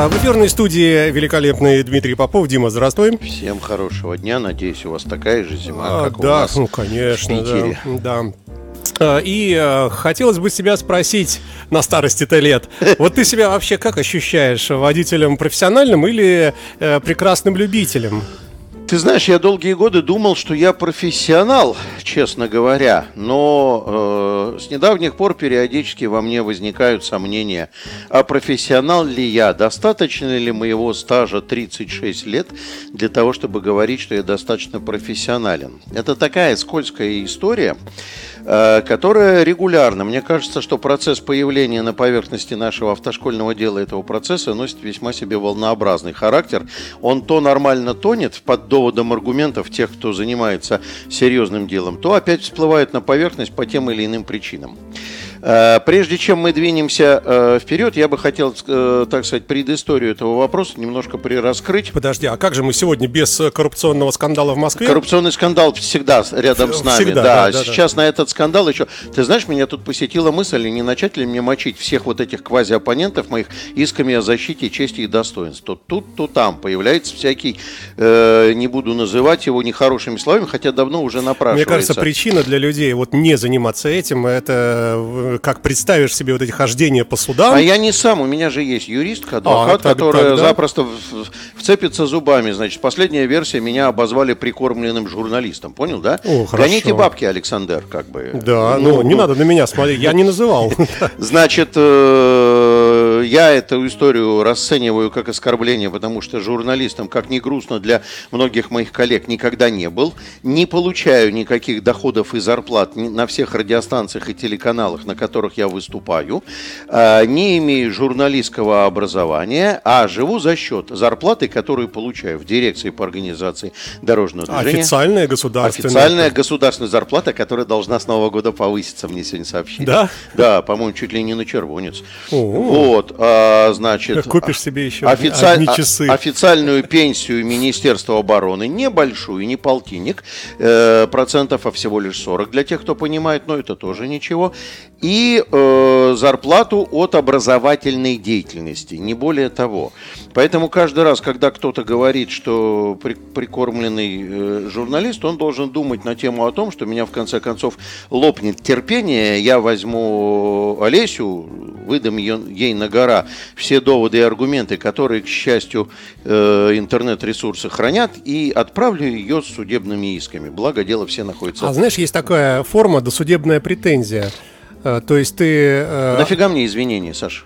А в эфирной студии великолепный Дмитрий Попов. Дима, здравствуй. Всем хорошего дня. Надеюсь, у вас такая же зима, А, как у да, нас ну, конечно, да. да. А, И э, хотелось бы себя спросить на старости-то лет. Вот ты себя вообще как ощущаешь? Водителем профессиональным или э, прекрасным любителем? Ты знаешь, я долгие годы думал, что я профессионал, честно говоря, но э, с недавних пор периодически во мне возникают сомнения, а профессионал ли я, достаточно ли моего стажа 36 лет для того, чтобы говорить, что я достаточно профессионален. Это такая скользкая история, э, которая регулярно, мне кажется, что процесс появления на поверхности нашего автошкольного дела этого процесса носит весьма себе волнообразный характер. Он то нормально тонет под доводом аргументов тех, кто занимается серьезным делом, то опять всплывает на поверхность по тем или иным причинам. Э, Прежде чем мы двинемся э, вперед, я бы хотел, э, так сказать, предысторию этого вопроса немножко прираскрыть. Подожди, а как же мы сегодня без коррупционного скандала в Москве? Коррупционный скандал всегда рядом с нами. Всегда, да, да, да, сейчас на этот скандал еще. Ты знаешь, меня тут посетила мысль, не начать ли мне мочить всех вот этих квази-оппонентов моих исками о защите чести и достоинства. То тут, то там появляется всякий, э, не буду называть его нехорошими словами, хотя давно уже напрашивается. Мне кажется, причина для людей вот не заниматься этим, это как представишь себе вот эти хождения по судам. А я не сам, у меня же есть юристка, адвокат, А, так- которая тогда- запросто вцепится зубами. Значит, последняя версия меня обозвали прикормленным журналистом, понял, да? О, хорошо. Гоните бабки, Александр, как бы. Да, ну, не надо на меня смотреть, я не называл. Значит, э, я эту историю расцениваю как оскорбление, потому что журналистом, как ни грустно для многих моих коллег, никогда не был. Не получаю никаких доходов и зарплат на всех радиостанциях и телеканалах, на которых я выступаю. Э, Не имею журналистского образования, а живу за счет зарплаты, которую получаю в дирекции по организации дорожного движения. Официальная государственная. Официальная государственная зарплата, которая должна с Нового года повыситься, мне сегодня сообщили. Да? Да, по-моему, чуть ли не на червонец. О. Вот, а, значит... Купишь себе еще официаль- одни часы. Официальную пенсию Министерства обороны, небольшую, не полтинник, э, процентов, а всего лишь 40 для тех, кто понимает, но это тоже ничего. И э, зарплату от образовательной деятельности, не более того. Поэтому каждый раз, когда кто-то говорит, что при- прикормленный э, журналист, он должен думать на тему о том, что меня в конце концов лопнет терпение, я возьму Олесю, выдам ее- ей на гора все доводы и аргументы, которые, к счастью, э, интернет-ресурсы хранят, и отправлю ее с судебными исками. Благо, дело все находится... А знаешь, есть такая форма досудебная претензия. Э, То есть ты... э, Нафига мне извинения, Саша?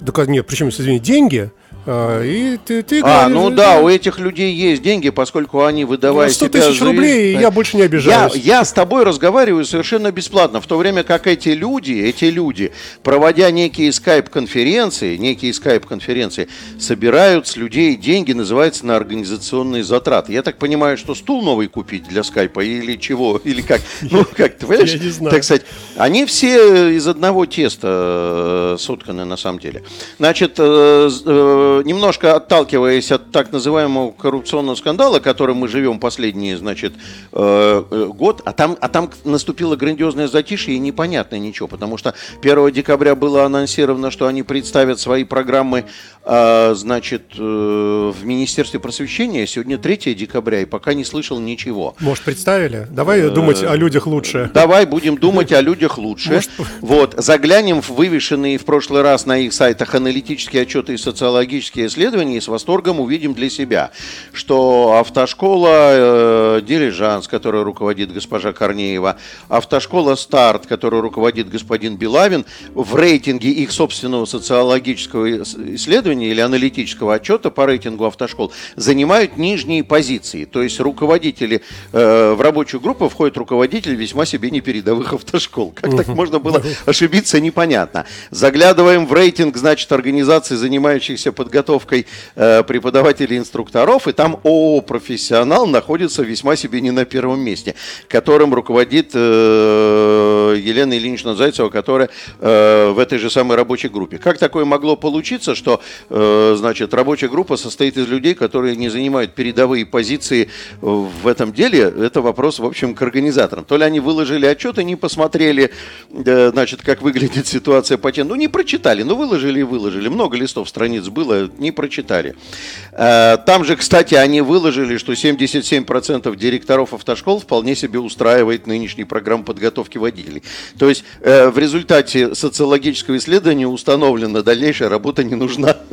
Да, нет, причем, извини, деньги, и ты... ты А, говоришь, ну да, у этих людей есть деньги, поскольку они, выдавая Ну, 100 себя тысяч за- рублей, и я больше не Я, обижаюсь. я с тобой разговариваю совершенно бесплатно, в то время как эти люди, эти люди, проводя некие скайп-конференции, некие скайп-конференции, собирают с людей деньги, называется на организационные затраты. Я так понимаю, что стул новый купить для скайпа или чего, или как? Ну, как ты понимаешь? Я не знаю. Так сказать, они все из одного теста э, сотканы на самом деле. Значит, э, э, немножко отталкиваясь от так называемого коррупционного скандала, которым мы живем последний, значит, э, э, год, а там, а там наступило грандиозное затишье и непонятно ничего, потому что 1 декабря было анонсировано, что они представят свои программы, э, значит, в Министерстве просвещения. Сегодня 3 декабря, и пока не слышал ничего. Может, представили? Давай думать о людях лучше. Давай будем думать о людях лучше. Вот, заглянем в вывешенные в прошлый раз на их сайтах аналитические отчеты и социологические исследования и с восторгом увидим для себя, что автошкола э, «Дирижанс», которой руководит госпожа Корнеева, автошкола «Старт», которую руководит господин Белавин, в рейтинге их собственного социологического ис- исследования или аналитического отчета по рейтингу автошкол занимают нижние позиции. То есть руководители э, в рабочую группу входят руководители весьма себе непередовых автошкол. Как так можно было ошибиться, непонятно. Заглядываем в рейтинг, значит, организаций, занимающихся подготовкой э, преподавателей инструкторов, и там ООО «Профессионал» находится весьма себе не на первом месте, которым руководит э, Елена Ильинична Зайцева, которая э, в этой же самой рабочей группе. Как такое могло получиться, что, э, значит, рабочая группа состоит из людей, которые не занимают передовые позиции в этом деле? Это вопрос, в общем, к организаторам. То ли они выложили отчет и не посмотрели, значит, как выглядит ситуация по тем. Ну, не прочитали, ну, выложили и выложили. Много листов страниц было, не прочитали. Э, там же, кстати, они выложили, что 77% директоров автошкол вполне себе устраивает нынешний программ подготовки водителей. То есть э, в результате социологического исследования установлено, дальнейшая работа не нужна.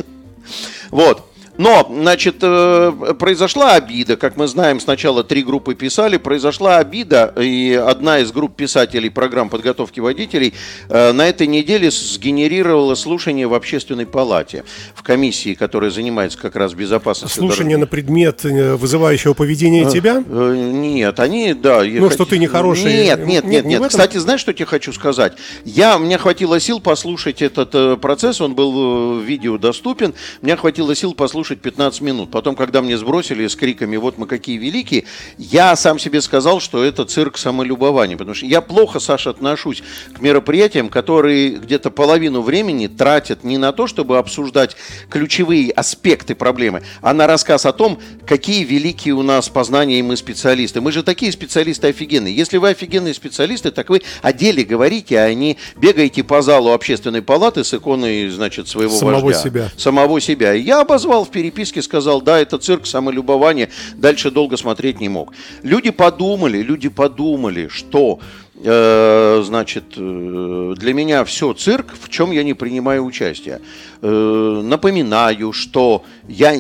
Вот. Но, значит, э, произошла обида, как мы знаем, сначала три группы писали, произошла обида, и одна из групп писателей программ подготовки водителей э, на этой неделе сгенерировала слушание в общественной палате, в комиссии, которая занимается как раз безопасностью. Слушание на предмет э, вызывающего поведения тебя? Нет, они, да. Ну, что ты нехороший. Нет, нет, нет, нет. Кстати, знаешь, что тебе хочу сказать? Я, мне хватило сил послушать этот процесс, он был в видео доступен, мне хватило сил послушать послушать 15 минут. Потом, когда мне сбросили с криками «Вот мы какие великие», я сам себе сказал, что это цирк самолюбования. Потому что я плохо, Саша, отношусь к мероприятиям, которые где-то половину времени тратят не на то, чтобы обсуждать ключевые аспекты проблемы, а на рассказ о том, какие великие у нас познания и мы специалисты. Мы же такие специалисты офигенные. Если вы офигенные специалисты, так вы о деле говорите, а не бегаете по залу общественной палаты с иконой, значит, своего Самого вождя. себя. Самого себя. Я обозвал в переписке сказал, да, это цирк, самолюбование, дальше долго смотреть не мог. Люди подумали, люди подумали, что значит, э, для меня все цирк, в чем я не принимаю участие. Э, напоминаю, что я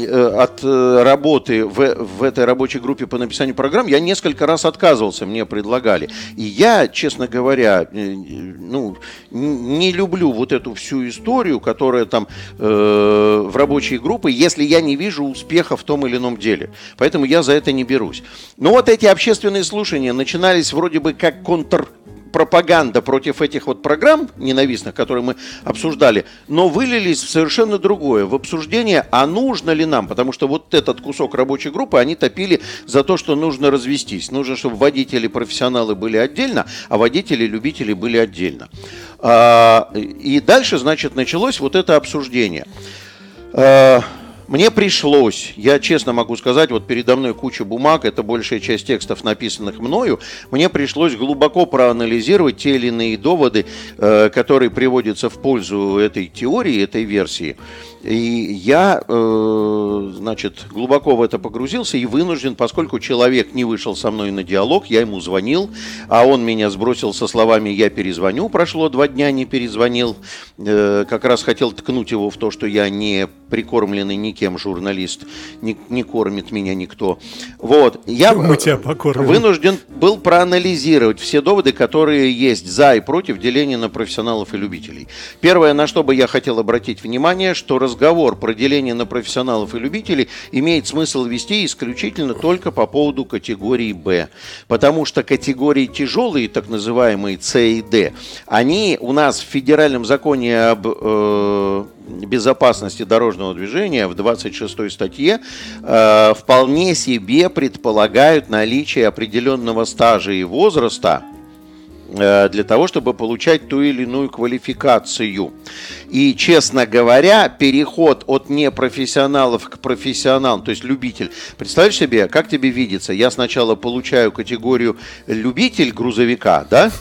от работы в, в этой рабочей группе по написанию программ я несколько раз отказывался, мне предлагали. И я, честно говоря, ну, не люблю вот эту всю историю, которая там э, в рабочей группы, если я не вижу успеха в том или ином деле. Поэтому я за это не берусь. Но вот эти общественные слушания начинались вроде бы как контр пропаганда против этих вот программ ненавистных, которые мы обсуждали, но вылились в совершенно другое, в обсуждение, а нужно ли нам, потому что вот этот кусок рабочей группы они топили за то, что нужно развестись. Нужно, чтобы водители профессионалы были отдельно, а водители любители были отдельно. А, и дальше, значит, началось вот это обсуждение. Мне пришлось, я честно могу сказать, вот передо мной куча бумаг, это большая часть текстов, написанных мною, мне пришлось глубоко проанализировать те или иные доводы, э, которые приводятся в пользу этой теории, этой версии. И я, э, значит, глубоко в это погрузился и вынужден, поскольку человек не вышел со мной на диалог, я ему звонил, а он меня сбросил со словами «я перезвоню», прошло два дня, не перезвонил, э, как раз хотел ткнуть его в то, что я не прикормленный никем журналист, не, не кормит меня никто. Вот, я Мы тебя покормим. вынужден был проанализировать все доводы, которые есть за и против деления на профессионалов и любителей. Первое, на что бы я хотел обратить внимание, что раз разговор про деление на профессионалов и любителей имеет смысл вести исключительно только по поводу категории Б. Потому что категории тяжелые, так называемые С и Д, они у нас в федеральном законе об э, безопасности дорожного движения в 26 статье э, вполне себе предполагают наличие определенного стажа и возраста для того, чтобы получать ту или иную квалификацию. И, честно говоря, переход от непрофессионалов к профессионалам, то есть любитель. Представляешь себе, как тебе видится? Я сначала получаю категорию любитель грузовика, да?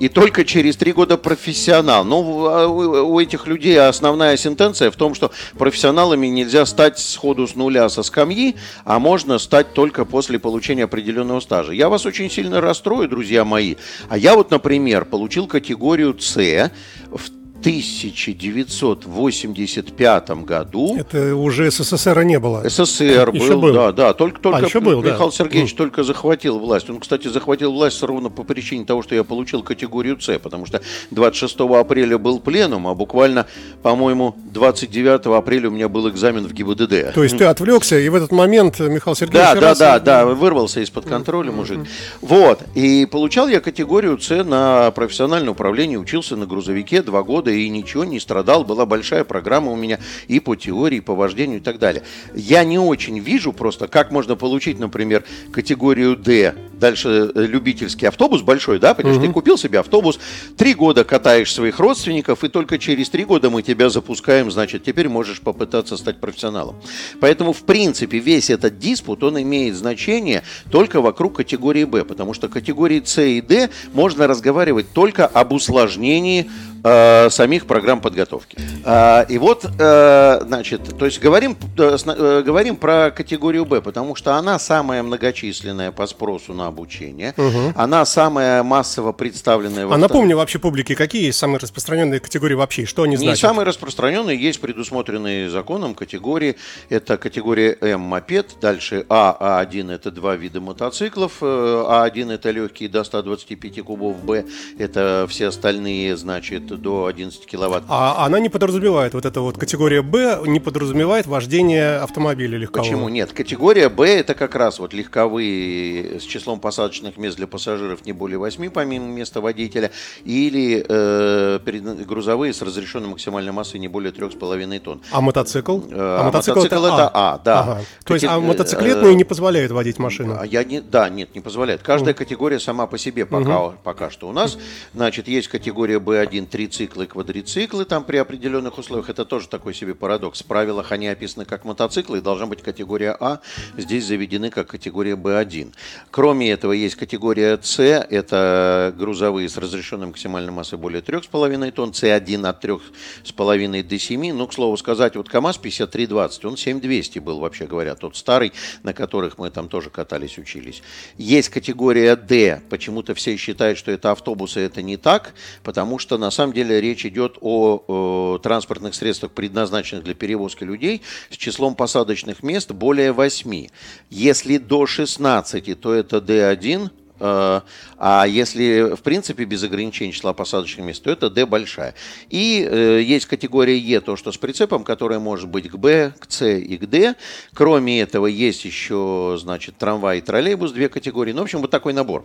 И только через три года профессионал. Ну, а у этих людей основная сентенция в том, что профессионалами нельзя стать сходу с нуля со скамьи, а можно стать только после получения определенного стажа. Я вас очень сильно расстрою, друзья мои. А я вот, например, получил категорию С в 1985 году. Это уже СССР не было. СССР был, был, да, да. Только, только а, еще был, Михаил да. Сергеевич mm. только захватил власть. Он, кстати, захватил власть ровно по причине того, что я получил категорию С, потому что 26 апреля был пленум, а буквально, по-моему, 29 апреля у меня был экзамен в ГИБДД. То есть ты отвлекся, и в этот момент Михаил Сергеевич... Да, да, да, да, вырвался из-под контроля мужик. Вот, и получал я категорию С на профессиональное управление, учился на грузовике два года, и ничего не страдал. Была большая программа у меня и по теории, и по вождению и так далее. Я не очень вижу просто, как можно получить, например, категорию D, дальше э, любительский автобус большой, да, понимаешь, угу. ты купил себе автобус, три года катаешь своих родственников, и только через три года мы тебя запускаем, значит, теперь можешь попытаться стать профессионалом. Поэтому, в принципе, весь этот диспут, он имеет значение только вокруг категории Б, потому что категории С и Д можно разговаривать только об усложнении э, самих программ подготовки. Э, и вот, э, значит, то есть говорим, э, э, говорим про категорию Б, потому что она самая многочисленная по спросу на обучение, угу. она самая массово представленная. А напомню вообще публике, какие есть самые распространенные категории вообще, что они значат? Не самые распространенные, есть предусмотренные законом категории, это категория М мопед, дальше А, А1 это два вида мотоциклов, э, А1 это легкие до 125 кубов, Б это все остальные, значит, до 11 киловатт. А она не подразумевает, вот эта вот категория Б не подразумевает вождение автомобиля легкового? Почему нет? Категория Б это как раз вот легковые с числом посадочных мест для пассажиров не более 8 помимо места водителя или э, грузовые с разрешенной максимальной массой не более 3,5 тонн. А мотоцикл? Э, а, мотоцикл, мотоцикл это, это А, а да. Ага. То есть, а мотоциклетные не позволяют водить машину? А я не, да, нет, не позволяет. Каждая категория сама по себе пока, угу. пока что у нас. Значит, есть категория B1, трициклы, квадрициклы, там при определенных условиях. Это тоже такой себе парадокс. В правилах они описаны как мотоциклы, и должна быть категория А. Здесь заведены как категория B1. Кроме этого, есть категория С, это грузовые с разрешенной максимальной массой более 3,5 тонн, С1 от 3,5 до 7. Ну, к слову сказать, вот КАМАЗ 5320, он 7200 был, вообще говоря, тот старый, на которых мы там тоже катались, учились. Есть категория D. Почему-то все считают, что это автобусы, это не так, потому что на самом деле речь идет о, о транспортных средствах, предназначенных для перевозки людей, с числом посадочных мест более 8. Если до 16, то это D1, Э, а если, в принципе, без ограничения числа посадочных мест, то это D большая. И э, есть категория Е, то, что с прицепом, которая может быть к Б, к С и к Д. Кроме этого, есть еще, значит, трамвай и троллейбус, две категории. Ну, в общем, вот такой набор.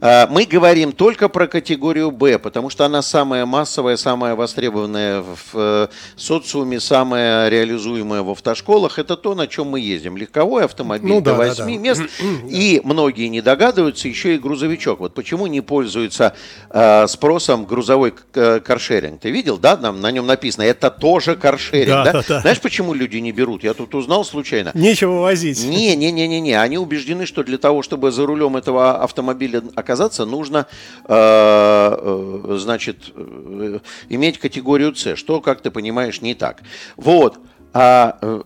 Э, мы говорим только про категорию Б, потому что она самая массовая, самая востребованная в э, социуме, самая реализуемая в автошколах. Это то, на чем мы ездим. Легковой автомобиль ну, до да, 8 да, да. мест. И многие не догадываются еще еще и грузовичок. Вот почему не пользуется э, спросом грузовой э, каршеринг? Ты видел, да, нам на нем написано, это тоже каршеринг, да, да? да, да? Знаешь, почему люди не берут? Я тут узнал случайно. Нечего возить. Не, не, не, не, не. Они убеждены, что для того, чтобы за рулем этого автомобиля оказаться, нужно, э, э, значит, э, иметь категорию С, что, как ты понимаешь, не так. Вот. А, э,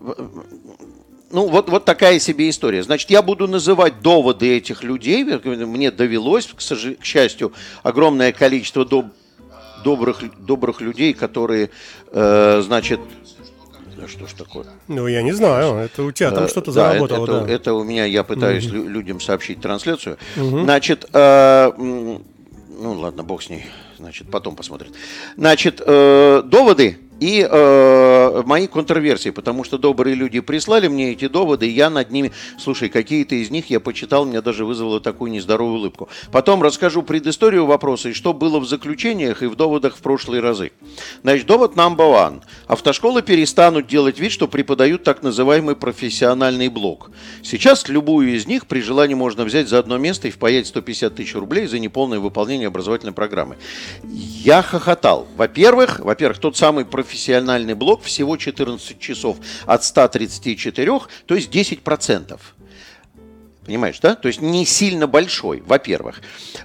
ну, вот, вот такая себе история. Значит, я буду называть доводы этих людей. Мне довелось, к, сож... к счастью, огромное количество доб... добрых, добрых людей, которые, э, значит, что ж такое? Ну, я не знаю. Это у тебя там э, что-то да, заработало. Это, да. это у меня, я пытаюсь угу. людям сообщить трансляцию. Угу. Значит, э, ну ладно, бог с ней. Значит, потом посмотрим. Значит, э, доводы и э, мои контрверсии, потому что добрые люди прислали мне эти доводы, и я над ними, слушай, какие-то из них я почитал, меня даже вызвало такую нездоровую улыбку. Потом расскажу предысторию вопроса и что было в заключениях и в доводах в прошлые разы. Значит, довод number one. Автошколы перестанут делать вид, что преподают так называемый профессиональный блок. Сейчас любую из них при желании можно взять за одно место и впаять 150 тысяч рублей за неполное выполнение образовательной программы. Я хохотал. Во-первых, во-первых, тот самый профессиональный профессиональный блок всего 14 часов от 134, то есть 10%. Понимаешь, да? То есть не сильно большой, во-первых.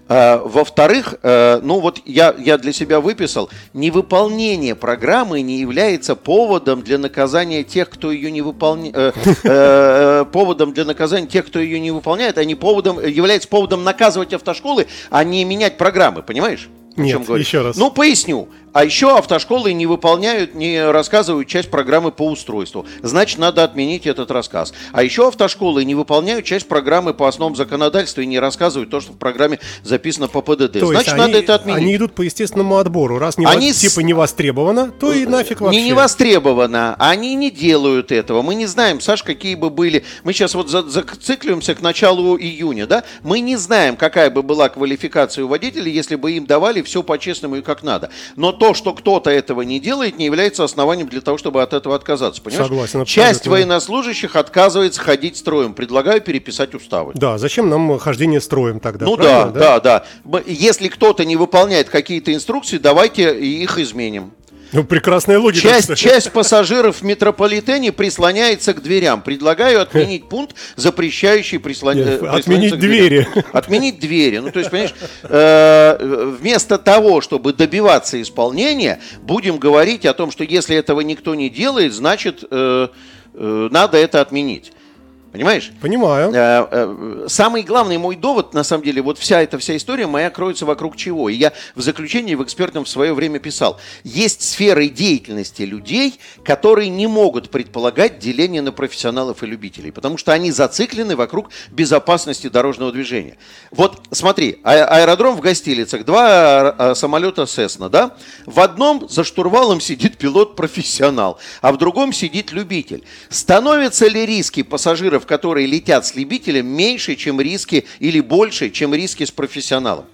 А, во-вторых, а, ну вот я, я для себя выписал, невыполнение программы не является поводом для наказания тех, кто ее не выполняет. Э, э, поводом для наказания тех, кто ее не выполняет, а не поводом, является поводом наказывать автошколы, а не менять программы, понимаешь? Нет, еще раз. Ну, поясню. А еще автошколы не выполняют, не рассказывают часть программы по устройству. Значит, надо отменить этот рассказ. А еще автошколы не выполняют часть программы по основам законодательства и не рассказывают то, что в программе записано по ПДД. То Значит, они, надо это отменить. Они идут по естественному отбору. Раз не они типа не востребовано, то и нафиг вообще. Не не востребовано. Они не делают этого. Мы не знаем, Саш, какие бы были... Мы сейчас вот зацикливаемся к началу июня, да? Мы не знаем, какая бы была квалификация у водителей, если бы им давали все по-честному и как надо. Но то, что кто-то этого не делает, не является основанием для того, чтобы от этого отказаться. Понимаешь? Согласен. Абсолютно. Часть военнослужащих отказывается ходить строем. Предлагаю переписать уставы. Да, зачем нам хождение строем тогда? Ну да, да, да, да. Если кто-то не выполняет какие-то инструкции, давайте их изменим. Ну, прекрасная логика. Часть, часть пассажиров в метрополитене прислоняется к дверям. Предлагаю отменить пункт, запрещающий прислоня... Отменить двери. Отменить двери. Ну, то есть, понимаешь, э, вместо того, чтобы добиваться исполнения, будем говорить о том, что если этого никто не делает, значит, э, э, надо это отменить. Понимаешь? Понимаю. Э, э, самый главный мой довод, на самом деле, вот вся эта вся история моя кроется вокруг чего. И я в заключении в экспертном в свое время писал. Есть сферы деятельности людей, которые не могут предполагать деление на профессионалов и любителей, потому что они зациклены вокруг безопасности дорожного движения. Вот смотри, а- аэродром в Гостилицах, два а, самолета Cessna, да? В одном за штурвалом сидит пилот-профессионал, а в другом сидит любитель. Становятся ли риски пассажиров которые летят с любителем, меньше, чем риски или больше, чем риски с профессионалом.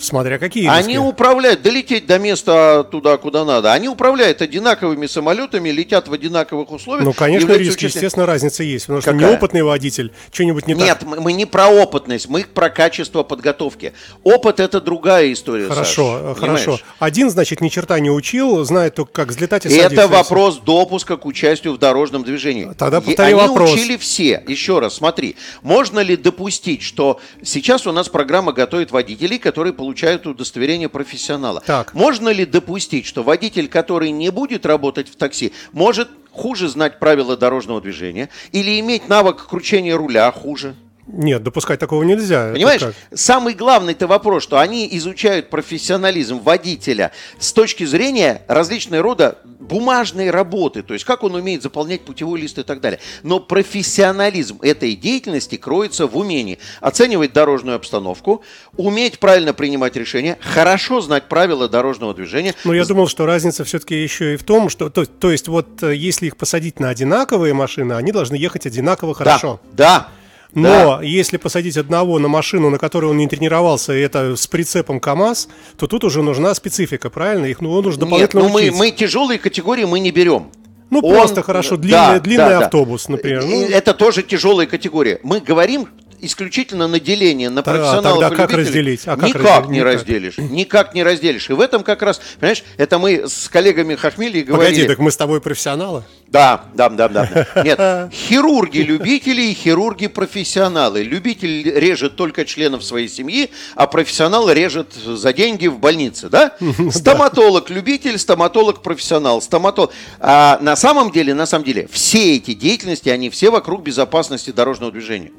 Смотря какие риски. Они управляют, долететь до места туда, куда надо. Они управляют одинаковыми самолетами, летят в одинаковых условиях. Ну, конечно, риски, участие... естественно, разница есть. Потому что Какая? неопытный водитель что-нибудь не Нет, так. Нет, мы не про опытность, мы про качество подготовки. Опыт – это другая история, Хорошо, Саш, хорошо. Один, значит, ни черта не учил, знает только, как взлетать и садиться. Это вопрос допуска к участию в дорожном движении. Тогда повтори Они вопрос. учили все. Еще раз, смотри. Можно ли допустить, что сейчас у нас программа готовит водителей, которые получают удостоверение удостоверение профессионала. Так. Можно ли допустить, что водитель, который не будет работать в такси, может хуже знать правила дорожного движения или иметь навык кручения руля хуже? Нет, допускать такого нельзя. Понимаешь, самый главный-то вопрос, что они изучают профессионализм водителя с точки зрения различной рода бумажной работы, то есть как он умеет заполнять путевой лист и так далее. Но профессионализм этой деятельности кроется в умении оценивать дорожную обстановку, уметь правильно принимать решения, хорошо знать правила дорожного движения. Но я думал, что разница все-таки еще и в том, что, то, то есть вот э, если их посадить на одинаковые машины, они должны ехать одинаково хорошо. Да, да. Но да. если посадить одного на машину, на которой он не тренировался, и это с прицепом КАМАЗ, то тут уже нужна специфика, правильно? Их ну, уже дополнительно Нет, ну мы, мы тяжелые категории мы не берем. Ну, он, просто хорошо, длинный, да, длинный да, автобус, например. Ну. Это тоже тяжелая категория. Мы говорим исключительно на деление, на профессионалов тогда как разделить? А как никак разделить? не разделишь. Никак не разделишь. И в этом как раз, понимаешь, это мы с коллегами Хохмели говорили. Погоди, так мы с тобой профессионалы? Да, да, да, да. Нет, хирурги-любители и хирурги-профессионалы. Любитель режет только членов своей семьи, а профессионал режет за деньги в больнице, да? Стоматолог-любитель, стоматолог-профессионал, стоматолог. А на самом деле, на самом деле, все эти деятельности, они все вокруг безопасности дорожного движения.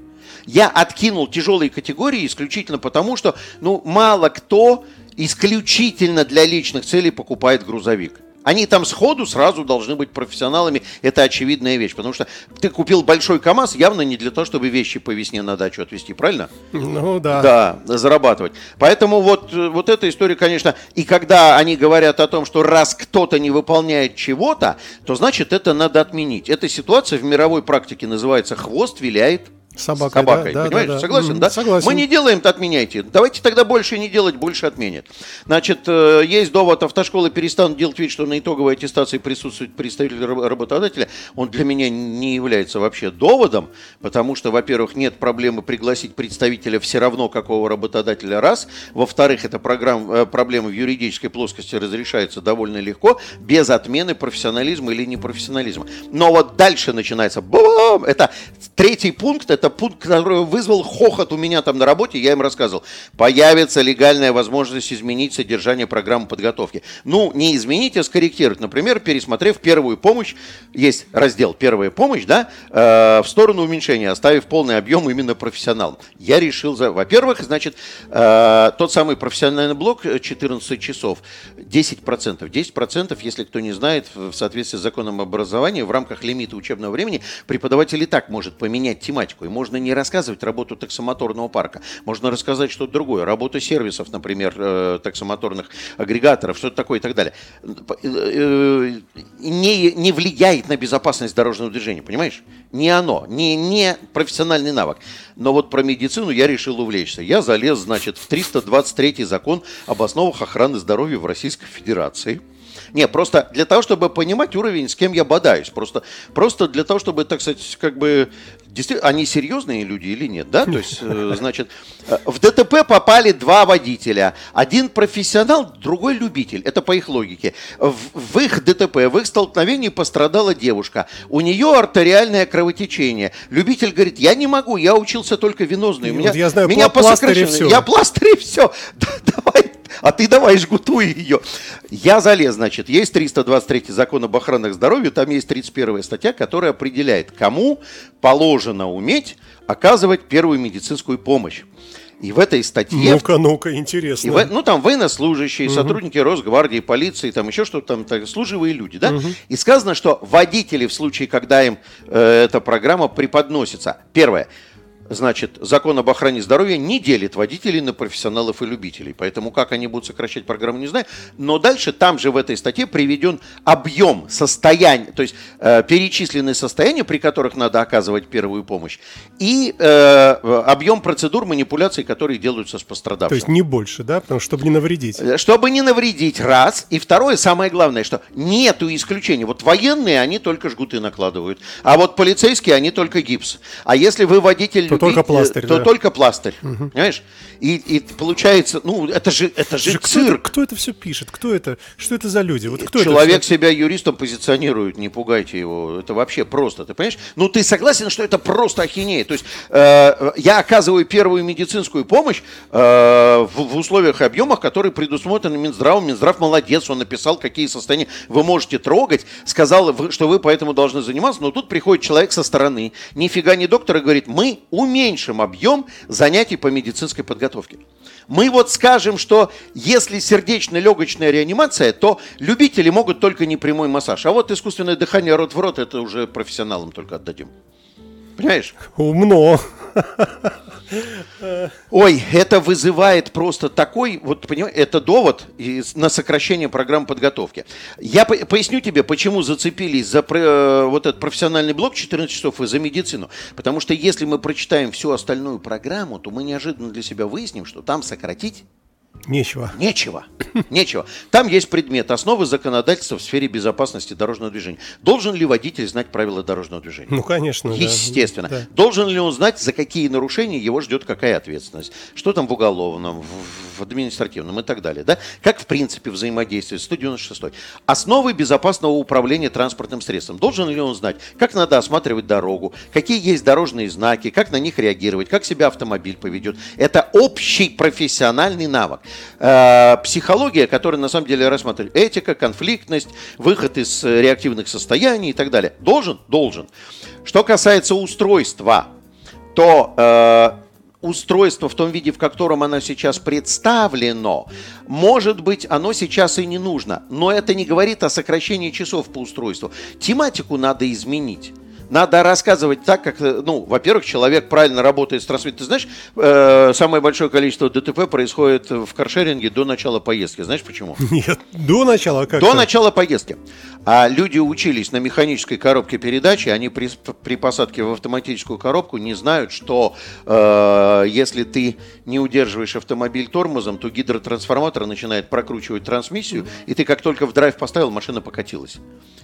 Я откинул тяжелые категории исключительно потому, что ну, мало кто исключительно для личных целей покупает грузовик. Они там сходу сразу должны быть профессионалами. Это очевидная вещь. Потому что ты купил большой КАМАЗ явно не для того, чтобы вещи по весне на дачу отвезти, правильно? Ну да. Да, зарабатывать. Поэтому вот, вот эта история, конечно, и когда они говорят о том, что раз кто-то не выполняет чего-то, то значит это надо отменить. Эта ситуация в мировой практике называется «хвост виляет Собакой, собакой. Да, понимаешь? Да, да. Согласен, да? Согласен. Мы не делаем, то отменяйте. Давайте тогда больше не делать, больше отменят. Значит, э, есть довод, автошколы перестанут делать вид, что на итоговой аттестации присутствует представитель работодателя. Он для меня не является вообще доводом, потому что, во-первых, нет проблемы пригласить представителя все равно какого работодателя, раз. Во-вторых, эта программа, э, проблема в юридической плоскости разрешается довольно легко, без отмены профессионализма или непрофессионализма. Но вот дальше начинается... Это третий пункт, это пункт, который вызвал хохот у меня там на работе, я им рассказывал. Появится легальная возможность изменить содержание программы подготовки. Ну, не изменить, а скорректировать. Например, пересмотрев первую помощь, есть раздел «Первая помощь», да, э, в сторону уменьшения, оставив полный объем именно профессионалам. Я решил, за... во-первых, значит, э, тот самый профессиональный блок 14 часов, 10%. 10%, если кто не знает, в соответствии с законом образования, в рамках лимита учебного времени преподаватель и так может поменять тематику можно не рассказывать работу таксомоторного парка, можно рассказать что-то другое, работу сервисов, например, э, таксомоторных агрегаторов, что-то такое и так далее. Э, э, не, не влияет на безопасность дорожного движения, понимаешь? Не оно, не, не профессиональный навык. Но вот про медицину я решил увлечься. Я залез, значит, в 323 закон об основах охраны здоровья в Российской Федерации – Не, просто для того, чтобы понимать уровень, с кем я бодаюсь. Просто, просто для того, чтобы, так сказать, как бы Действительно, они серьезные люди или нет, да? То есть, э, значит, э, в ДТП попали два водителя. Один профессионал, другой любитель. Это по их логике. В, в их ДТП, в их столкновении пострадала девушка. У нее артериальное кровотечение. Любитель говорит, я не могу, я учился только венозный. У меня, Вот я знаю, меня пла- пластырь и всё. Я пластырь и все. а ты давай жгутуй ее. Я залез, значит, есть 323 закон об охранах здоровья, там есть 31 статья, которая определяет, кому положено уметь оказывать первую медицинскую помощь. И в этой статье... Ну-ка, ну-ка, И интересно. в- ну, там военнослужащие, сотрудники Росгвардии, полиции, там еще что-то, там так, служивые люди, да? И сказано, что водители в случае, когда им э, эта программа преподносится, первое, значит, закон об охране здоровья не делит водителей на профессионалов и любителей. Поэтому как они будут сокращать программу, не знаю. Но дальше там же в этой статье приведен объем состояния, то есть э, перечисленные состояния, при которых надо оказывать первую помощь, и э, объем процедур манипуляций, которые делаются с пострадавшим. То есть не больше, да? Потому что, чтобы не навредить. Э, Чтобы не навредить, раз. И второе, самое главное, что нету исключений. Вот военные, они только жгуты накладывают. А вот полицейские, они только гипс. А если вы водитель только любитель, пластырь, то да. только пластырь. Понимаешь? И, и получается, ну, это же, это же кто, это, цирк. кто это все пишет? Кто это? Что это за люди? Вот кто Человек это? себя юристом позиционирует, не пугайте его. Это вообще просто, ты понимаешь? Ну, ты согласен, что это просто ахинея? То есть э, я оказываю первую медицинскую помощь э, в, в условиях и объемах, которые предусмотрены Минздравом. Минздрав молодец, он написал, какие состояния вы можете трогать, сказал, что вы поэтому должны заниматься, но тут приходит человек со стороны, нифига не доктор, и говорит, мы уменьшим объем занятий по медицинской подготовке. Мы вот скажем, что если сердечно-легочная реанимация, то любители могут только непрямой массаж. А вот искусственное дыхание рот в рот, это уже профессионалам только отдадим. Понимаешь? Умно. Ой, это вызывает просто такой, вот понимаешь, это довод из- на сокращение программ подготовки. Я по- поясню тебе, почему зацепились за э, вот этот профессиональный блок 14 часов и за медицину. Потому что если мы прочитаем всю остальную программу, то мы неожиданно для себя выясним, что там сократить Нечего. Нечего. Нечего. Там есть предмет основы законодательства в сфере безопасности дорожного движения. Должен ли водитель знать правила дорожного движения? Ну, конечно. Естественно. Да. Должен ли он знать, за какие нарушения его ждет какая ответственность? Что там в уголовном, в, административном и так далее. Да? Как, в принципе, взаимодействует 196. Основы безопасного управления транспортным средством. Должен ли он знать, как надо осматривать дорогу, какие есть дорожные знаки, как на них реагировать, как себя автомобиль поведет. Это общий профессиональный навык. Э, психология, которая на самом деле рассматривает этика, конфликтность, выход из э, реактивных состояний и так далее. Должен? Должен. Что касается устройства, то э, устройство в том виде, в котором оно сейчас представлено, может быть, оно сейчас и не нужно. Но это не говорит о сокращении часов по устройству. Тематику надо изменить. Надо рассказывать так, как, э, ну, во-первых, человек правильно работает с трансмиссией. Ты знаешь, э, самое большое количество ДТП происходит в каршеринге до начала поездки. Знаешь почему? Нет, до начала как До начала поездки. А люди учились на механической коробке передачи, они при, при посадке в автоматическую коробку не знают, что э, если ты не удерживаешь автомобиль тормозом, то гидротрансформатор начинает прокручивать трансмиссию, и ты как только в драйв поставил, машина покатилась.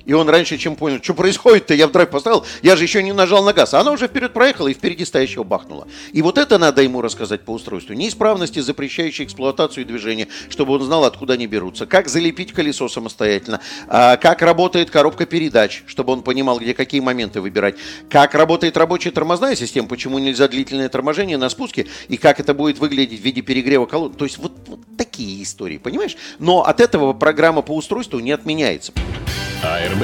И он раньше, чем понял, что происходит-то, я в драйв поставил, я же еще не нажал на газ. А она уже вперед проехала и впереди стоящего бахнула. И вот это надо ему рассказать по устройству. Неисправности, запрещающие эксплуатацию и движение, чтобы он знал, откуда они берутся. Как залепить колесо самостоятельно. а, как работает коробка передач, чтобы он понимал, где какие моменты выбирать. Как работает рабочая тормозная система, почему нельзя длительное торможение на спуске, и как это будет выглядеть в виде перегрева колонн. То есть вот, вот такие истории, понимаешь? Но от этого программа по устройству не отменяется. АРБ.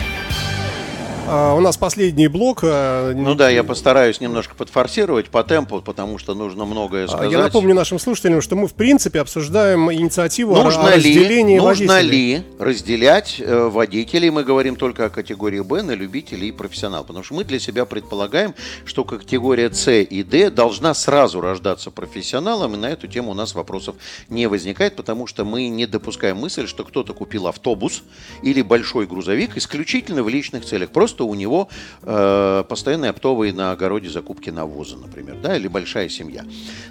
А, у нас последний блок. а, Ну да, я постараюсь немножко подфорсировать по темпу, потому что нужно многое а, сказать. Я напомню нашим слушателям, что мы в принципе обсуждаем инициативу о Нужно ли, разделении нужно водителей. ли разделять э, водителей, мы говорим только о категории Б, на любителей и профессионал, потому что мы для себя предполагаем, что категория С и Д должна сразу рождаться профессионалом, и на эту тему у нас вопросов не возникает, потому что мы не допускаем мысль, что кто-то купил автобус или большой грузовик исключительно в личных целях, просто что у него э, постоянные оптовые на огороде закупки навоза, например, да, или большая семья.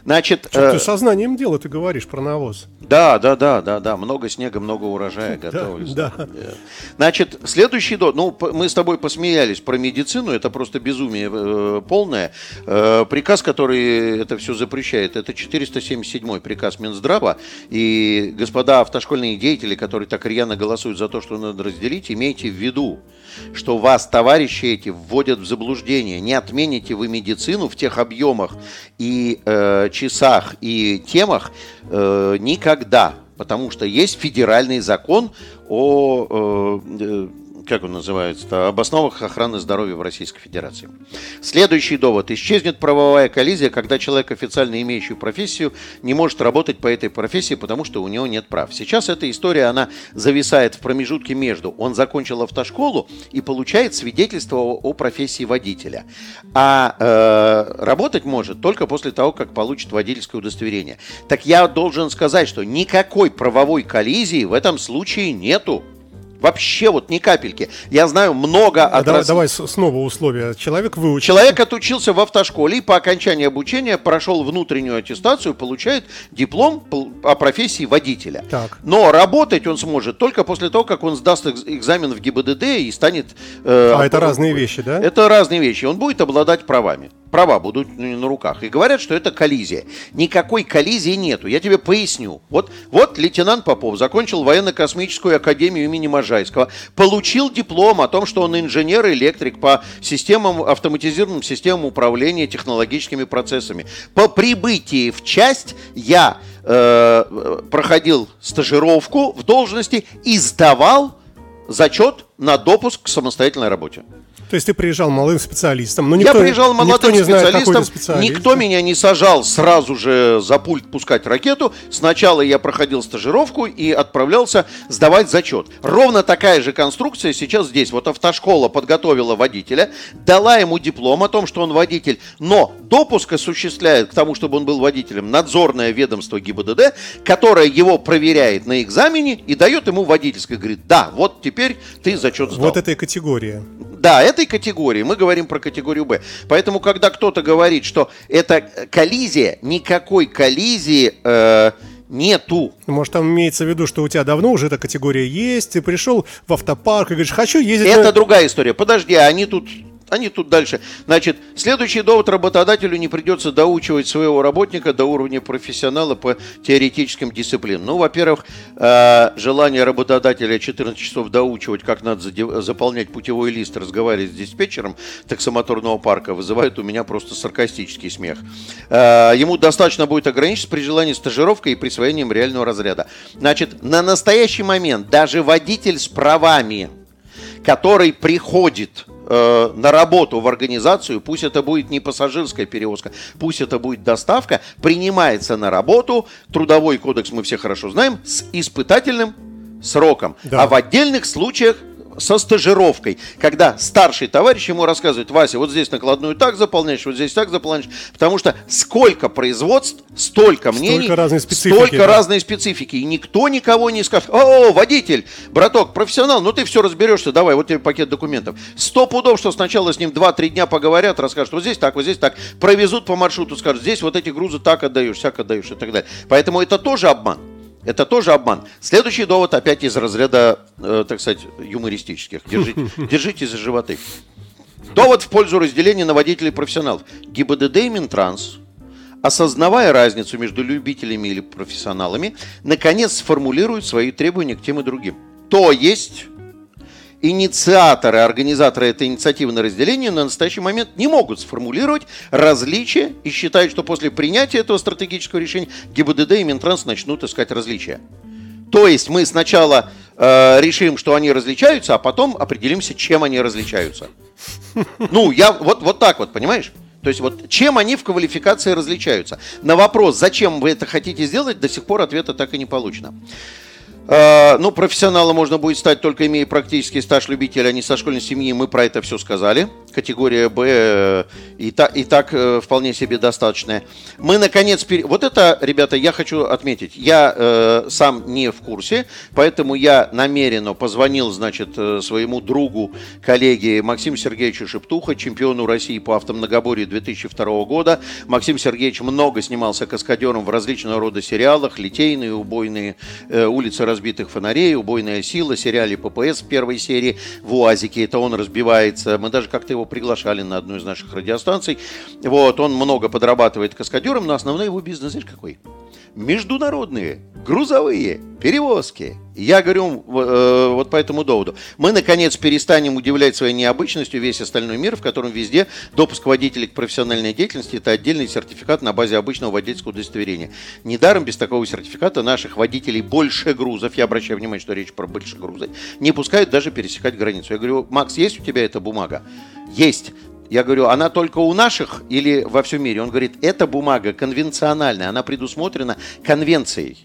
Значит, э, ты сознанием дела ты говоришь про навоз. да, да, да, да, да, много снега, много урожая готовились. да. Значит, следующий до, ну мы с тобой посмеялись про медицину, это просто безумие э, полное. Э, приказ, который это все запрещает, это 477 приказ Минздрава. И господа автошкольные деятели, которые так рьяно голосуют за то, что надо разделить, имейте в виду, что вас товарищи эти вводят в заблуждение. Не отмените вы медицину в тех объемах и э, часах и темах э, никогда. Потому что есть федеральный закон о, э, э, как он называется, об основах охраны здоровья в Российской Федерации. Следующий довод. Исчезнет правовая коллизия, когда человек, официально имеющий профессию, не может работать по этой профессии, потому что у него нет прав. Сейчас эта история, она зависает в промежутке между. Он закончил автошколу и получает свидетельство о, профессии водителя. А э, работать может только после того, как получит водительское удостоверение. Так я должен сказать, что никакой правовой коллизии в этом случае нету. Вообще вот ни капельки. Я знаю много А давай, давай снова условия. Человек выучил. Человек отучился в автошколе и по окончании обучения прошел внутреннюю аттестацию, получает диплом о профессии водителя. Так. Но работать он сможет только после того, как он сдаст экз- экзамен в ГИБДД и станет... э, А это разные вещи, да? Это разные вещи. Он будет обладать правами. Права будут на руках. И говорят, что это коллизия. Никакой коллизии нету. Я тебе поясню. Вот, вот лейтенант Попов закончил военно-космическую академию имени Можайского, получил диплом о том, что он инженер-электрик по системам, автоматизированным системам управления технологическими процессами. По прибытии в часть я э, проходил стажировку в должности и сдавал зачет на допуск к самостоятельной работе. То есть ты приезжал молодым специалистом. Но Я никто, приезжал никто молодым не знает, специалистом, специалист. никто меня не сажал сразу же за пульт пускать ракету. Сначала я проходил стажировку и отправлялся сдавать зачет. Ровно такая же конструкция сейчас здесь. Вот автошкола подготовила водителя, дала ему диплом о том, что он водитель, но допуск осуществляет к тому, чтобы он был водителем, надзорное ведомство ГИБДД, которое его проверяет на экзамене и дает ему водительское. Говорит, да, вот теперь ты зачет сдал. Вот этой категории. Да, этой категории. Мы говорим про категорию Б. Поэтому, когда кто-то говорит, что это коллизия, никакой коллизии э, нету. Может, там имеется в виду, что у тебя давно уже эта категория есть, ты пришел в автопарк и говоришь, хочу ездить... Это на- другая история. Подожди, а они тут... Они тут дальше. Значит, следующий довод работодателю не придется доучивать своего работника до уровня профессионала по теоретическим дисциплинам. Ну, во-первых, э, желание работодателя 14 часов доучивать, как надо заполнять путевой лист, разговаривать с диспетчером таксомоторного парка, вызывает у меня просто саркастический смех. Э, ему достаточно будет ограничиться при желании стажировкой и присвоением реального разряда. Значит, на настоящий момент даже водитель с правами который приходит э, на работу в организацию, пусть это будет не пассажирская перевозка, пусть это будет доставка, принимается на работу, трудовой кодекс мы все хорошо знаем, с испытательным сроком. Да. А в отдельных случаях со стажировкой, когда старший товарищ ему рассказывает, Вася, вот здесь накладную так заполняешь, вот здесь так заполняешь, потому что сколько производств, столько мнений, разной специфики, столько да. разной специфики, и никто никого не скажет, о, водитель, браток, профессионал, ну ты все разберешься, давай, вот тебе пакет документов. Сто пудов, что сначала с ним 2-3 дня поговорят, расскажут, вот здесь так, вот здесь так, провезут по маршруту, скажут, здесь вот эти грузы так отдаешь, всяк отдаешь и так далее. Поэтому это тоже обман. Это тоже обман. Следующий довод опять из разряда, э, так сказать, юмористических. Держите, держите за животы. Довод в пользу разделения на водителей и профессионалов. ГИБДД и Минтранс, осознавая разницу между любителями или профессионалами, наконец сформулируют свои требования к тем и другим. То есть инициаторы, организаторы этой инициативы на разделение на настоящий момент не могут сформулировать различия и считают, что после принятия этого стратегического решения ГИБДД и Минтранс начнут искать различия. То есть мы сначала э, решим, что они различаются, а потом определимся, чем они различаются. Ну, я вот, вот так вот, понимаешь? То есть вот чем они в квалификации различаются. На вопрос, зачем вы это хотите сделать, до сих пор ответа так и не получено. Э, Ну, профессионалом можно будет стать только имея практический стаж любителя, а не со школьной семьи. Мы про это все сказали. Категория Б э, и, та, и так э, вполне себе достаточная. Мы, наконец, пере... вот это, ребята, я хочу отметить. Я э, сам не в курсе, поэтому я намеренно позвонил, значит, э, своему другу, коллеге Максиму Сергеевичу Шептуха, чемпиону России по автомногоборью 2002 года. Максим Сергеевич много снимался каскадером в различного рода сериалах, литейные, убойные, э, улицы разбитых фонарей, убойная сила, сериале ППС в первой серии, в УАЗике, это он разбивается. Мы даже как-то его приглашали на одну из наших радиостанций. Вот, он много подрабатывает каскадером, но основной его бизнес, знаешь, какой? Международные грузовые перевозки. Я говорю э, вот по этому доводу. Мы, наконец, перестанем удивлять своей необычностью весь остальной мир, в котором везде допуск водителей к профессиональной деятельности – это отдельный сертификат на базе обычного водительского удостоверения. Недаром без такого сертификата наших водителей больше грузов, я обращаю внимание, что речь про больше грузы, не пускают даже пересекать границу. Я говорю, Макс, есть у тебя эта бумага? Есть. Я говорю, она только у наших или во всем мире? Он говорит, эта бумага конвенциональная, она предусмотрена конвенцией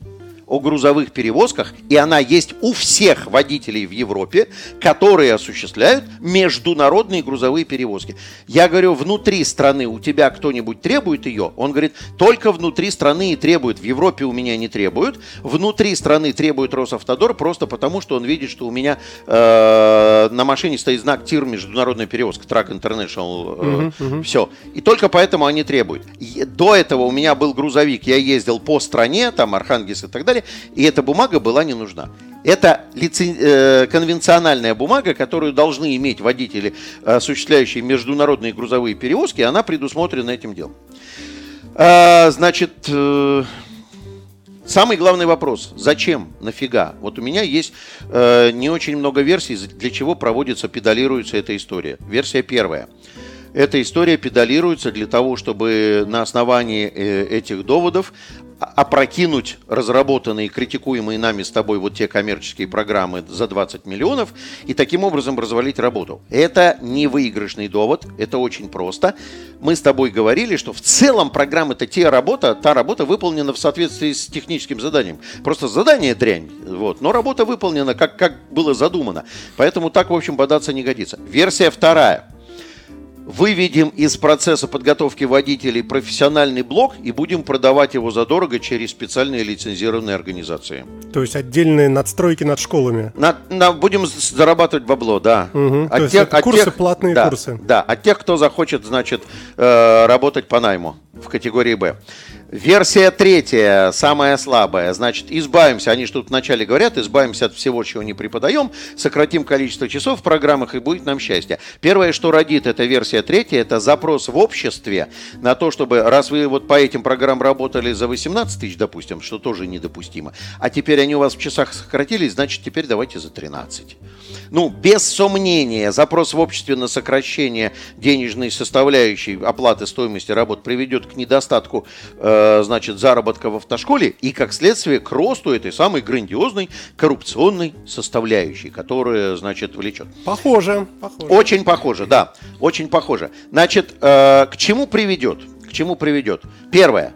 о грузовых перевозках, и она есть у всех водителей в Европе, которые осуществляют международные грузовые перевозки. Я говорю, внутри страны у тебя кто-нибудь требует ее? Он говорит, только внутри страны и требует. В Европе у меня не требуют. Внутри страны требует Росавтодор просто потому, что он видит, что у меня э, на машине стоит знак ТИР международная перевозка, Track International, э, uh-huh, uh-huh. все. И только поэтому они требуют. И до этого у меня был грузовик, я ездил по стране, там Архангельск и так далее, далее, и эта бумага была не нужна. Это лицен... э, конвенциональная бумага, которую должны иметь водители, осуществляющие международные грузовые перевозки, она предусмотрена этим делом. А, значит, э, самый главный вопрос, зачем, нафига? Вот у меня есть э, не очень много версий, для чего проводится, педалируется эта история. Версия первая. Эта история педалируется для того, чтобы на основании этих доводов опрокинуть разработанные, критикуемые нами с тобой вот те коммерческие программы за 20 миллионов и таким образом развалить работу. Это не выигрышный довод, это очень просто. Мы с тобой говорили, что в целом программа это те работа, та работа выполнена в соответствии с техническим заданием. Просто задание дрянь, вот, но работа выполнена как, как было задумано. Поэтому так, в общем, бодаться не годится. Версия вторая – выведем из процесса подготовки водителей профессиональный блок и будем продавать его задорого через специальные лицензированные организации. То есть отдельные надстройки над школами. На, на, будем зарабатывать бабло, да. Угу, от то тех, есть курсы, тех, платные да, курсы. Да, от тех, кто захочет, значит, э, работать по найму в категории Б. Версия третья, самая слабая. Значит, избавимся, они же тут вначале говорят, избавимся от всего, чего не преподаем, сократим количество часов в программах и будет нам счастье. Первое, что родит эта версия третья, это запрос в обществе на то, чтобы, раз вы вот по этим программам работали за 18 тысяч, допустим, что тоже недопустимо, а теперь они у вас в часах сократились, значит, теперь давайте за 13. Ну, без сомнения, запрос в обществе на сокращение денежной составляющей оплаты стоимости работ приведет к недостатку Э, значит, заработка в автошколе и, как следствие, к росту этой самой грандиозной коррупционной составляющей, которая, значит, влечет. Похоже, похоже. Очень похоже, да, очень похоже. Значит, э, к чему приведет? К чему приведет? Первое.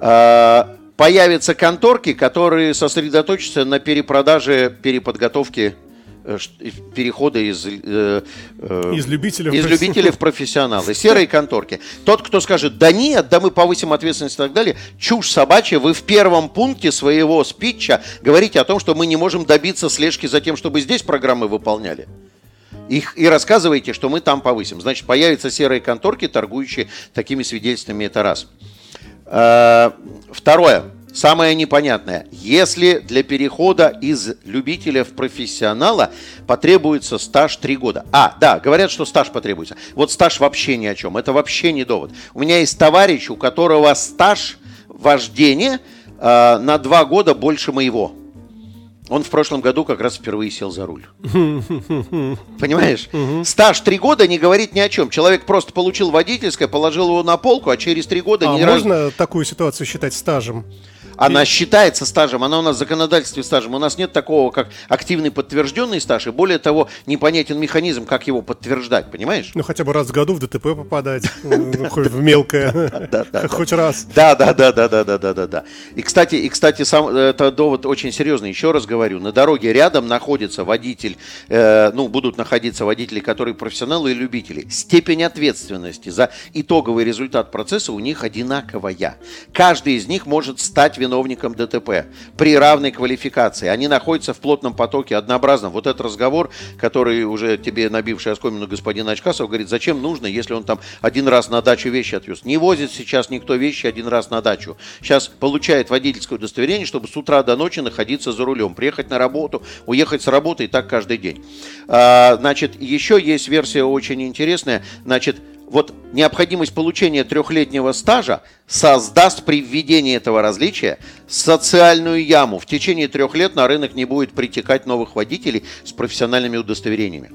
Э, появятся конторки, которые сосредоточатся на перепродаже, переподготовке Э, перехода из, э, э, из, любителей, из любителей в профессионалы. Серые конторки. Тот, кто скажет, да нет, да мы повысим ответственность и так далее, чушь собачья, вы в первом пункте своего спича говорите о том, что мы не можем добиться слежки за тем, чтобы здесь программы выполняли. Их, и рассказываете, что мы там повысим. Значит, появятся серые конторки, торгующие такими свидетельствами, это раз. Второе. Самое непонятное, если для перехода из любителя в профессионала потребуется стаж 3 года. А, да, говорят, что стаж потребуется. Вот стаж вообще ни о чем, это вообще не довод. У меня есть товарищ, у которого стаж вождения э, на 2 года больше моего. Он в прошлом году как раз впервые сел за руль. Понимаешь? Стаж три года не говорит ни о чем. Человек просто получил водительское, положил его на полку, а через три года а не можно раз... такую ситуацию считать стажем? Она считается стажем, она у нас в законодательстве стажем. У нас нет такого, как активный подтвержденный стаж, и более того, непонятен механизм, как его подтверждать, понимаешь? Ну, хотя бы раз в году в ДТП попадать, ну, хоть в мелкое, хоть раз. Да, да, да, да, да, да, да, да, да. И, кстати, и, кстати, сам, это довод очень серьезный. Еще раз говорю, на дороге рядом находится водитель, э, ну, будут находиться водители, которые профессионалы и любители. Степень ответственности за итоговый результат процесса у них одинаковая. Каждый из них может стать виновником ДТП при равной квалификации. Они находятся в плотном потоке однообразно. Вот этот разговор, который уже тебе набивший оскомину господин Очкасов говорит, зачем нужно, если он там один раз на дачу вещи отвез. Не возит сейчас никто вещи один раз на дачу. Сейчас получает водительское удостоверение, чтобы с утра до ночи находиться за рулем, приехать на работу, уехать с работы и так каждый день. А, значит, еще есть версия очень интересная. Значит, вот необходимость получения трехлетнего стажа создаст при введении этого различия социальную яму. В течение трех лет на рынок не будет притекать новых водителей с профессиональными удостоверениями.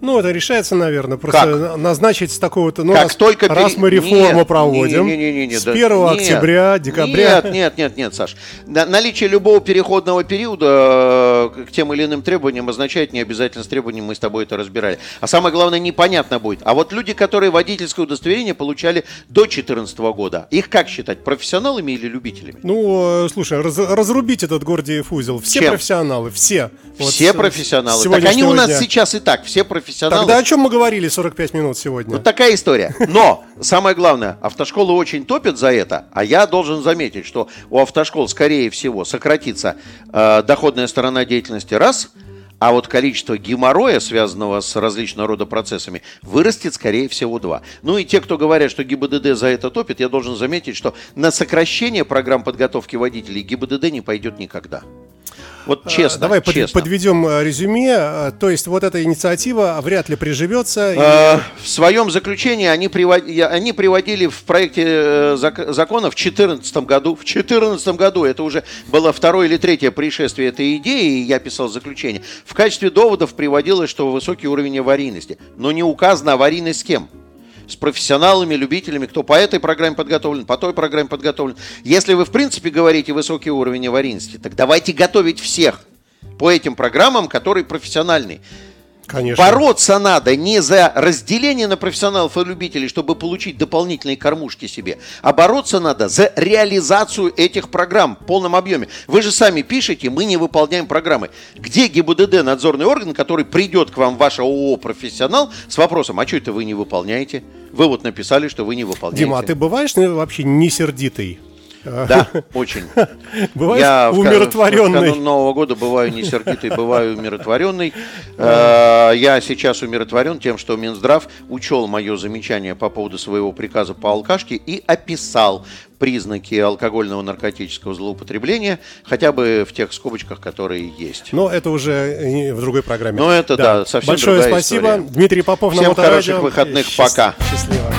Ну, это решается, наверное, просто как? назначить с такого-то... Ну, как раз, только раз пере... мы реформу нет, проводим, не, не, не, не, с да, 1 нет, октября, декабря... Нет, нет, нет, нет, Саш. Наличие любого переходного периода э, к тем или иным требованиям означает не обязательно с требованием, мы с тобой это разбирали. А самое главное, непонятно будет. А вот люди, которые водительское удостоверение получали до 2014 года, их как считать, профессионалами или любителями? Ну, э, слушай, раз, разрубить этот Гордиев узел. Все Чем? профессионалы, все. Все Вот с- профессионалы. с Так они у нас дня. сейчас и так, все профессионалы. Тогда о чем мы говорили 45 минут сегодня? Вот такая история. Но самое главное, автошколы очень топят за это, а я должен заметить, что у автошкол, скорее всего, сократится э, доходная сторона деятельности раз, а вот количество геморроя, связанного с различного рода процессами, вырастет, скорее всего, два. Ну и те, кто говорят, что ГИБДД за это топит, я должен заметить, что на сокращение программ подготовки водителей ГИБДД не пойдет никогда. Вот честно, А, Давай под- честно. подведем э, резюме. Э, То есть вот эта инициатива вряд ли приживется. и- В своем заключении они, привод- они приводили в проекте э, зак- закона в 2014 году. В 2014 году это уже было второе или третье пришествие этой идеи, и я писал заключение. В качестве доводов приводилось, что высокий уровень аварийности. Но не указано аварийность с кем с профессионалами, любителями, кто по этой программе подготовлен, по той программе подготовлен. Если вы, в принципе, говорите высокий уровень аварийности, так давайте готовить всех по этим программам, которые профессиональные. Конечно. Бороться надо не за разделение на профессионалов и любителей, чтобы получить дополнительные кормушки себе, а бороться надо за реализацию этих программ в полном объеме. Вы же сами пишете, мы не выполняем программы. Где ГИБДД, надзорный орган, который придет к вам, ваш ООО «Профессионал», с вопросом, а что это вы не выполняете? Вы вот написали, что вы не выполняете. Дима, а ты бываешь ну, вообще не сердитый? Да, очень. Бываешь Я ка- в умиротворенный? канун Нового года бываю не сердитый, бываю умиротворенный. Э, Я сейчас умиротворен тем, что Минздрав учел мое замечание по поводу своего приказа по алкашке и описал признаки алкогольного наркотического злоупотребления, хотя бы в тех скобочках, которые есть. Но это уже в другой программе. Ну, это да, совсем Большое другая спасибо. история. Дмитрий Попов на Всем Моторадио. хороших выходных. Счаст- Пока. Счастливо.